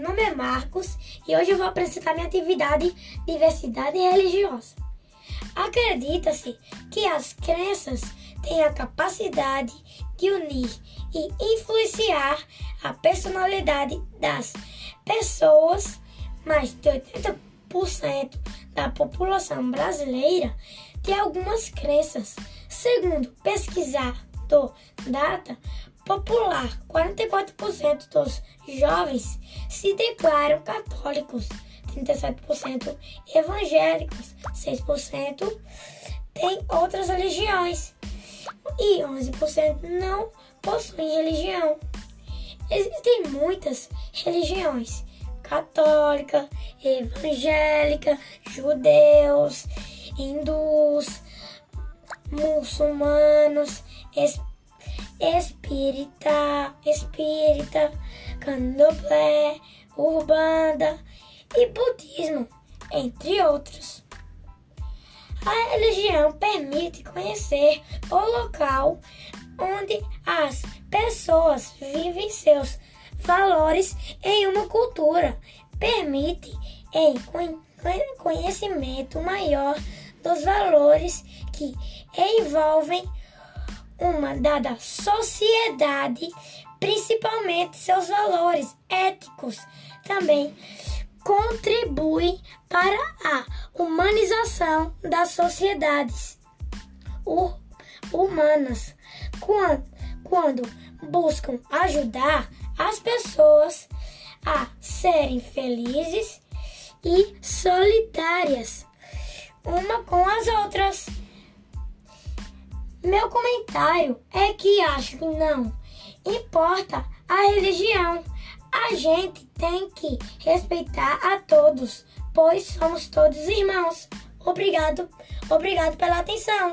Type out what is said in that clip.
nome é Marcos e hoje eu vou apresentar minha atividade Diversidade Religiosa. Acredita-se que as crenças têm a capacidade de unir e influenciar a personalidade das pessoas. Mais de 80% da população brasileira tem algumas crenças. Segundo pesquisador Data, popular. 44% dos jovens se declaram católicos, 37% evangélicos, 6% têm outras religiões e 11% não possuem religião. Existem muitas religiões: católica, evangélica, judeus, hindus, muçulmanos, espíritas espírita, espírita, candomblé, urbanda e budismo, entre outros. A religião permite conhecer o local onde as pessoas vivem seus valores em uma cultura, permite em conhecimento maior dos valores que envolvem uma dada sociedade, principalmente seus valores éticos, também contribui para a humanização das sociedades humanas, quando, quando buscam ajudar as pessoas a serem felizes e solidárias. Uma comentário é que acho que não importa a religião. A gente tem que respeitar a todos, pois somos todos irmãos. Obrigado, obrigado pela atenção.